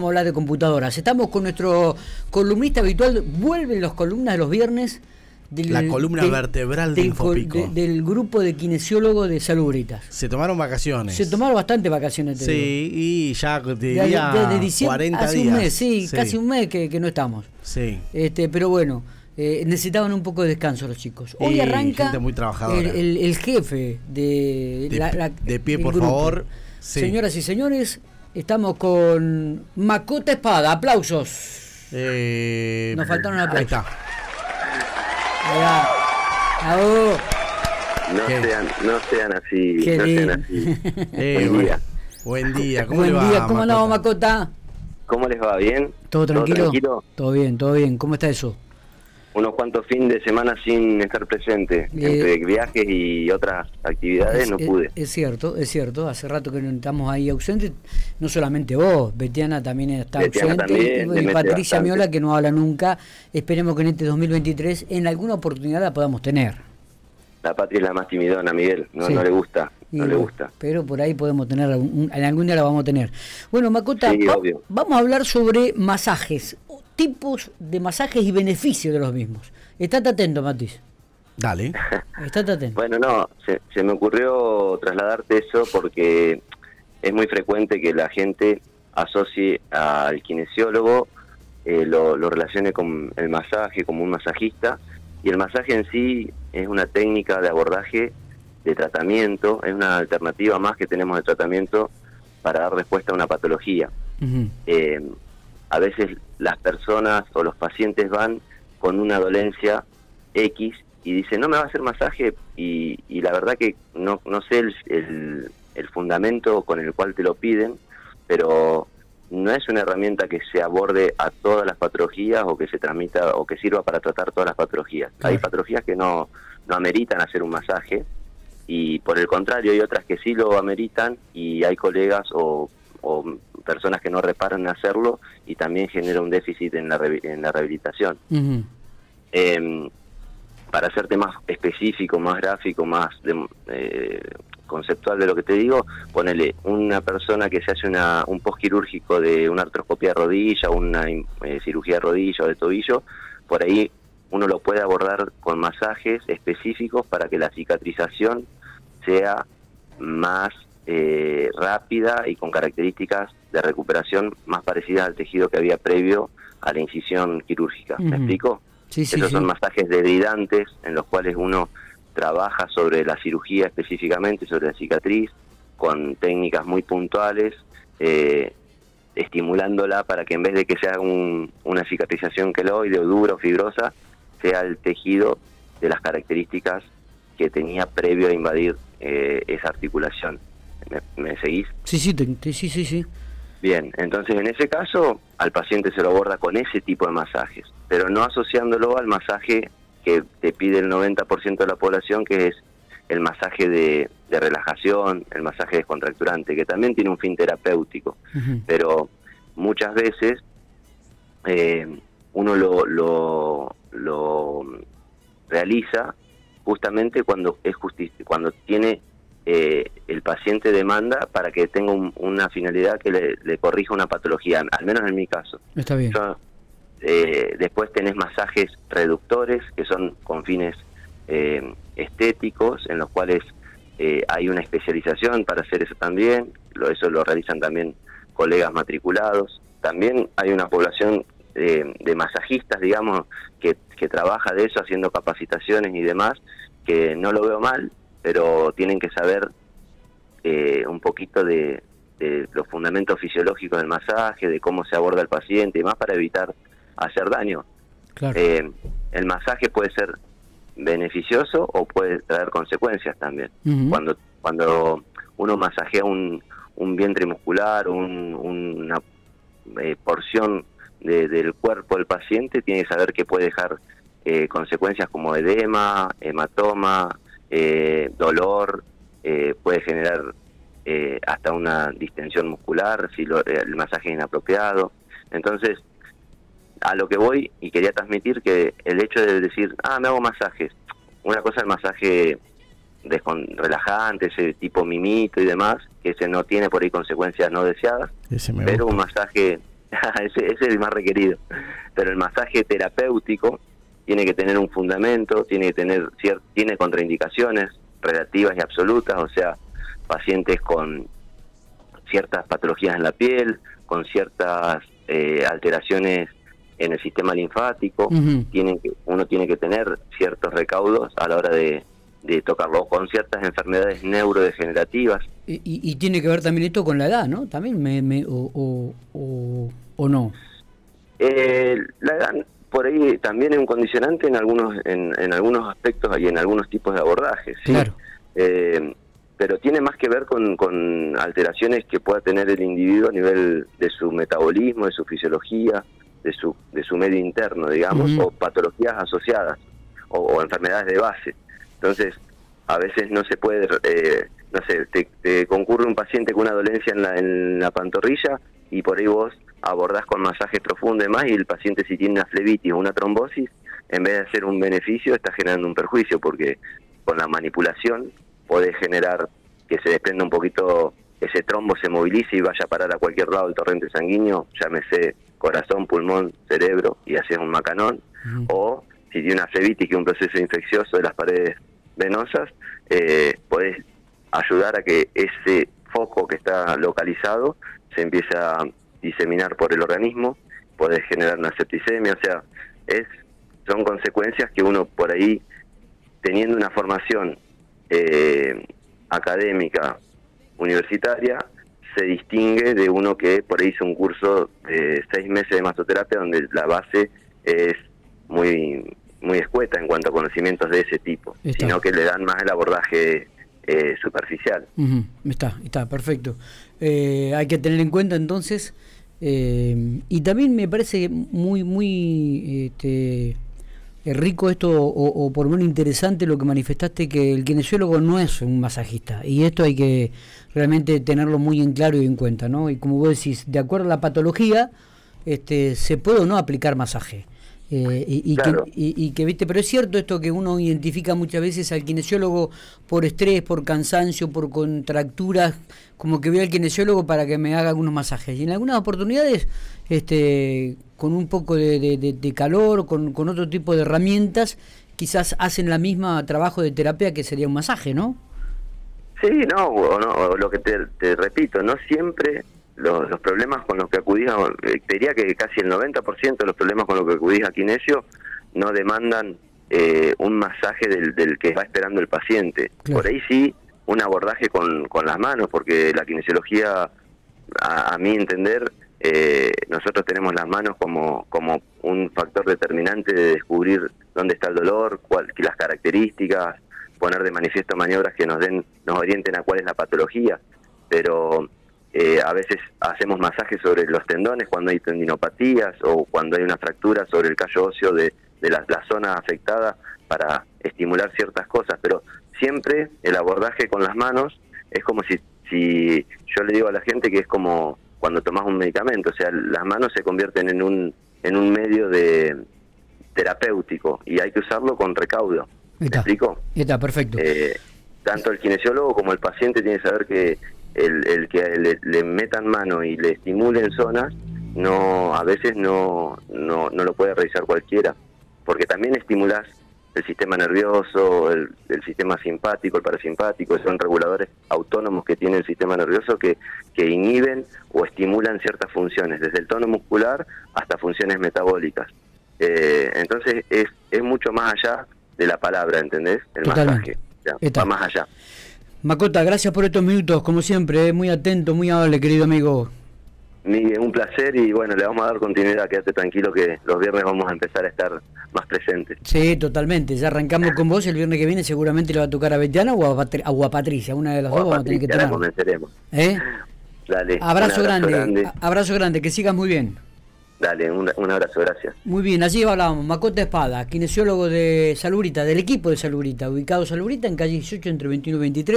Vamos a hablar de computadoras. Estamos con nuestro columnista habitual. Vuelven las columnas de los viernes. Del, la columna vertebral del, Infopico. del grupo de kinesiólogos de Salubritas. Se tomaron vacaciones. Se tomaron bastante vacaciones. Te sí, y ya te diría de, diciembre, 40 hace días. un mes, sí, casi un mes que, que, no estamos. Sí. Este, pero bueno, eh, necesitaban un poco de descanso los chicos. Hoy y arranca muy el, el, el, jefe de... De, la, la, de pie, por favor. Sí. Señoras y señores, Estamos con Macota Espada, aplausos. Eh, Nos faltaron aplausos. Ahí está. Ahí no sean, no sean así. Qué no sean así. Eh, Buen día. Buen día. ¿Cómo Buen le va, día, ¿cómo Macota? ¿Cómo les va? ¿Bien? ¿Todo tranquilo? tranquilo? Todo bien, todo bien. ¿Cómo está eso? Unos cuantos fines de semana sin estar presente. Eh, Entre viajes y otras actividades es, no pude. Es, cierto, es cierto. Hace rato que no estamos ahí ausentes. No solamente vos, Betiana también está Betiana ausente. también, y Patricia bastante. Miola, que no habla nunca. Esperemos que en este 2023 en alguna oportunidad la podamos tener. La patria es la más timidona, Miguel. No, Sí. no le gusta. No le gusta. Pero por ahí podemos tener, en algún día la vamos a tener. Bueno, Macota, Sí, va- obvio. vamos a hablar sobre masajes, tipos de masajes y beneficios de los mismos. Estate atento, Matiz. Dale. Estate atento. Bueno, no, se, se me ocurrió trasladarte eso porque es muy frecuente que la gente asocie al kinesiólogo, eh, lo, lo relacione con el masaje, como un masajista, y el masaje en sí es una técnica de abordaje de tratamiento, es una alternativa más que tenemos de tratamiento para dar respuesta a una patología. Eh, a veces las personas o los pacientes van con una dolencia X y dicen, no me va a hacer masaje y, y la verdad que no, no sé el, el- el fundamento con el cual te lo piden, pero no es una herramienta que se aborde a todas las patologías o que se transmita o que sirva para tratar todas las patologías. Claro. Hay patologías que no, no ameritan hacer un masaje y por el contrario hay otras que sí lo ameritan y hay colegas o, o personas que no reparan en hacerlo y también genera un déficit en la, en la rehabilitación. Eh, para hacerte más específico, más gráfico, más de- eh, conceptual de lo que te digo, ponele una persona que se hace una, un postquirúrgico de una artroscopia de rodilla, una eh, cirugía de rodilla o de tobillo, por ahí uno lo puede abordar con masajes específicos para que la cicatrización sea más eh, rápida y con características de recuperación más parecidas al tejido que había previo a la incisión quirúrgica. ¿Me explico? Sí, sí, Esos sí. son masajes degridantes en los cuales uno trabaja sobre la cirugía específicamente, sobre la cicatriz, con técnicas muy puntuales, eh, estimulándola para que en vez de que sea un- una cicatrización queloide o dura o fibrosa, sea el tejido de las características que tenía previo a invadir eh, esa articulación. ¿Me, me seguís? Sí, sí, te- te- sí, sí, sí. Bien, entonces en ese caso al paciente se lo aborda con ese tipo de masajes, pero no asociándolo al masaje que te pide el 90% de la población, que es el masaje de, de relajación, el masaje descontracturante, que también tiene un fin terapéutico, pero muchas veces eh, uno lo, lo, lo realiza justamente cuando es cuando tiene eh, el paciente demanda para que tenga un- una finalidad que le, le corrija una patología, al menos en mi caso. Está bien. Yo, eh, después tenés masajes reductores, que son con fines eh, estéticos, en los cuales eh, hay una especialización para hacer eso también, lo, eso lo realizan también colegas matriculados. También hay una población eh, de masajistas, digamos, que, que trabaja de eso, haciendo capacitaciones y demás, que no lo veo mal, pero tienen que saber eh, un poquito de, de los fundamentos fisiológicos del masaje, de cómo se aborda el paciente y más para evitar hacer daño. Claro. Eh, el masaje puede ser beneficioso o puede traer consecuencias también. Cuando cuando uno masajea un, un vientre muscular, un- una eh, porción de- del cuerpo del paciente, tiene que saber que puede dejar eh, consecuencias como edema, hematoma, eh, dolor, eh, puede generar eh, hasta una distensión muscular si lo- el masaje es inapropiado. Entonces, a lo que voy y quería transmitir que el hecho de decir, ah, me hago masajes, una cosa el masaje relajante, ese tipo mimito y demás, que ese no tiene por ahí consecuencias no deseadas, pero gusta. un masaje ese, ese es el más requerido. Pero el masaje terapéutico tiene que tener un fundamento, tiene que tener tiene contraindicaciones relativas y absolutas, o sea, pacientes con ciertas patologías en la piel, con ciertas eh, alteraciones en el sistema linfático, Ujú. tienen que, uno tiene que tener ciertos recaudos a la hora de, de tocarlo, con ciertas enfermedades neurodegenerativas. Y, y- y tiene que ver también esto con la edad, ¿no? También, me, me- o, o, o, o no. Eh, la edad por ahí también es un condicionante en algunos en, en algunos aspectos y en algunos tipos de abordajes. ¿sí? Claro. Eh, pero tiene más que ver con, con alteraciones que pueda tener el individuo a nivel de su metabolismo, de su fisiología, de su, de su medio interno, digamos, o patologías asociadas o, o enfermedades de base. Entonces, a veces no se puede, eh, no sé, te, te concurre un paciente con una dolencia en la, en la pantorrilla y por ahí vos abordás con masajes profundos y demás y el paciente si tiene una flebitis o una trombosis, en vez de hacer un beneficio, está generando un perjuicio porque con la manipulación podés generar que se desprenda un poquito, ese trombo se movilice y vaya a parar a cualquier lado el torrente sanguíneo, llámese corazón, pulmón, cerebro, y haces un macanón, o si tiene una flebitis, que es un proceso infeccioso de las paredes venosas, eh, podés ayudar a que ese foco que está localizado se empiece a diseminar por el organismo, podés generar una septicemia, o sea, es son consecuencias que uno por ahí, teniendo una formación eh, académica universitaria, se distingue de uno que por ahí hizo un curso de seis meses de masoterapia donde la base es muy muy escueta en cuanto a conocimientos de ese tipo, Está. sino que le dan más el abordaje eh, superficial. Ujú, Está, está, perfecto. Eh, hay que tener en cuenta entonces, eh, y también me parece muy, muy este, eh, rico esto, o, o por lo menos interesante lo que manifestaste, que el kinesiólogo no es un masajista, y esto hay que realmente tenerlo muy en claro y en cuenta, ¿no? Y como vos decís, de acuerdo a la patología, este, se puede o no aplicar masaje. Eh, y, y Claro. que, y, y que, viste, pero es cierto esto que uno identifica muchas veces al kinesiólogo por estrés, por cansancio, por contracturas, como que veo al kinesiólogo para que me haga algunos masajes. Y en algunas oportunidades, este, con un poco de, de- de- de calor, con, con otro tipo de herramientas, quizás hacen la misma trabajo de terapia que sería un masaje, ¿no? Sí, no, o no, lo que te, te repito, no siempre los, los problemas con los que acudís, a- eh, diría que casi el 90% de los problemas con los que acudís a kinesio no demandan eh, un masaje del, del que va esperando el paciente. Claro. Por ahí sí, un abordaje con, con las manos, porque la kinesiología, a, a mi entender, eh, nosotros tenemos las manos como, como un factor determinante de descubrir dónde está el dolor, cuál, las características, poner de manifiesto maniobras que nos den, nos orienten a cuál es la patología, pero eh, a veces hacemos masajes sobre los tendones cuando hay tendinopatías o cuando hay una fractura sobre el callo óseo de, de la, la zona afectada para estimular ciertas cosas, pero siempre el abordaje con las manos es como si, si yo le digo a la gente que es como cuando tomas un medicamento, o sea, las manos se convierten en un, en un medio de terapéutico y hay que usarlo con recaudo. ¿Me Está. explico? Está, perfecto. Eh, tanto el kinesiólogo como el paciente tiene que saber que el, el que le, le metan mano y le estimulen zonas, no a veces no, no, no lo puede realizar cualquiera, porque también estimulas el sistema nervioso, el, el sistema simpático, el parasimpático, son reguladores autónomos que tiene el sistema nervioso que, que inhiben o estimulan ciertas funciones, desde el tono muscular hasta funciones metabólicas. Eh, entonces es, es mucho más allá de la palabra, ¿entendés? El Totalmente. masaje. O sea, va más allá. Macota, gracias por estos minutos, como siempre, eh, muy atento, muy amable, querido amigo. Miguel, un placer y bueno, le vamos a dar continuidad, quédate tranquilo que los viernes vamos a empezar a estar más presentes. Sí, totalmente. Ya arrancamos con vos. El viernes que viene seguramente le va a tocar a Betiana o a, Patri- a Patricia. Una de las O dos vamos a tener que tomar. convenceremos. ¿Eh? Dale. Abrazo, grande, Abrazo grande. Que sigas muy bien. Dale, un, un abrazo, gracias. Muy bien, allí hablábamos. Macota Espada, kinesiólogo de Salubrita, del equipo de Salubrita, ubicado Salubrita en calle 18 entre 21 y 23.